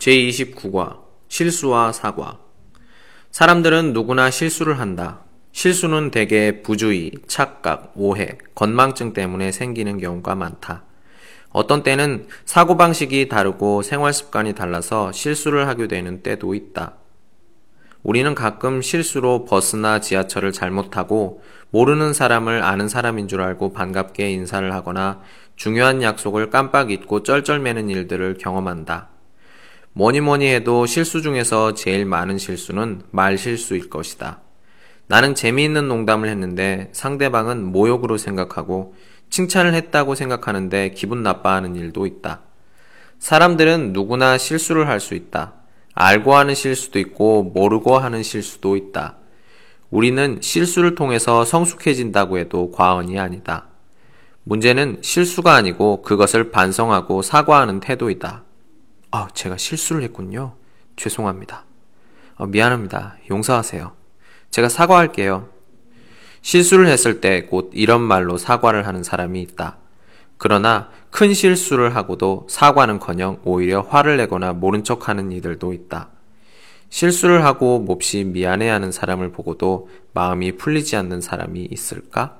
제29과 실수와 사과. 사람들은 누구나 실수를 한다. 실수는 대개 부주의, 착각, 오해, 건망증 때문에 생기는 경우가 많다. 어떤 때는 사고방식이 다르고 생활 습관이 달라서 실수를 하게 되는 때도 있다. 우리는 가끔 실수로 버스나 지하철을 잘못 타고 모르는 사람을 아는 사람인 줄 알고 반갑게 인사를 하거나 중요한 약속을 깜빡 잊고 쩔쩔매는 일들을 경험한다. 뭐니 뭐니 해도 실수 중에서 제일 많은 실수는 말 실수일 것이다. 나는 재미있는 농담을 했는데 상대방은 모욕으로 생각하고 칭찬을 했다고 생각하는데 기분 나빠하는 일도 있다. 사람들은 누구나 실수를 할 수 있다. 알고 하는 실수도 있고 모르고 하는 실수도 있다. 우리는 실수를 통해서 성숙해진다고 해도 과언이 아니다. 문제는 실수가 아니고 그것을 반성하고 사과하는 태도이다. 아, 제가 실수를 했군요. 죄송합니다. 어, 미안합니다. 용서하세요. 제가 사과할게요. 실수를 했을 때 곧 이런 말로 사과를 하는 사람이 있다. 그러나 큰 실수를 하고도 사과는 커녕 오히려 화를 내거나 모른 척 하는 이들도 있다. 실수를 하고 몹시 미안해하는 사람을 보고도 마음이 풀리지 않는 사람이 있을까?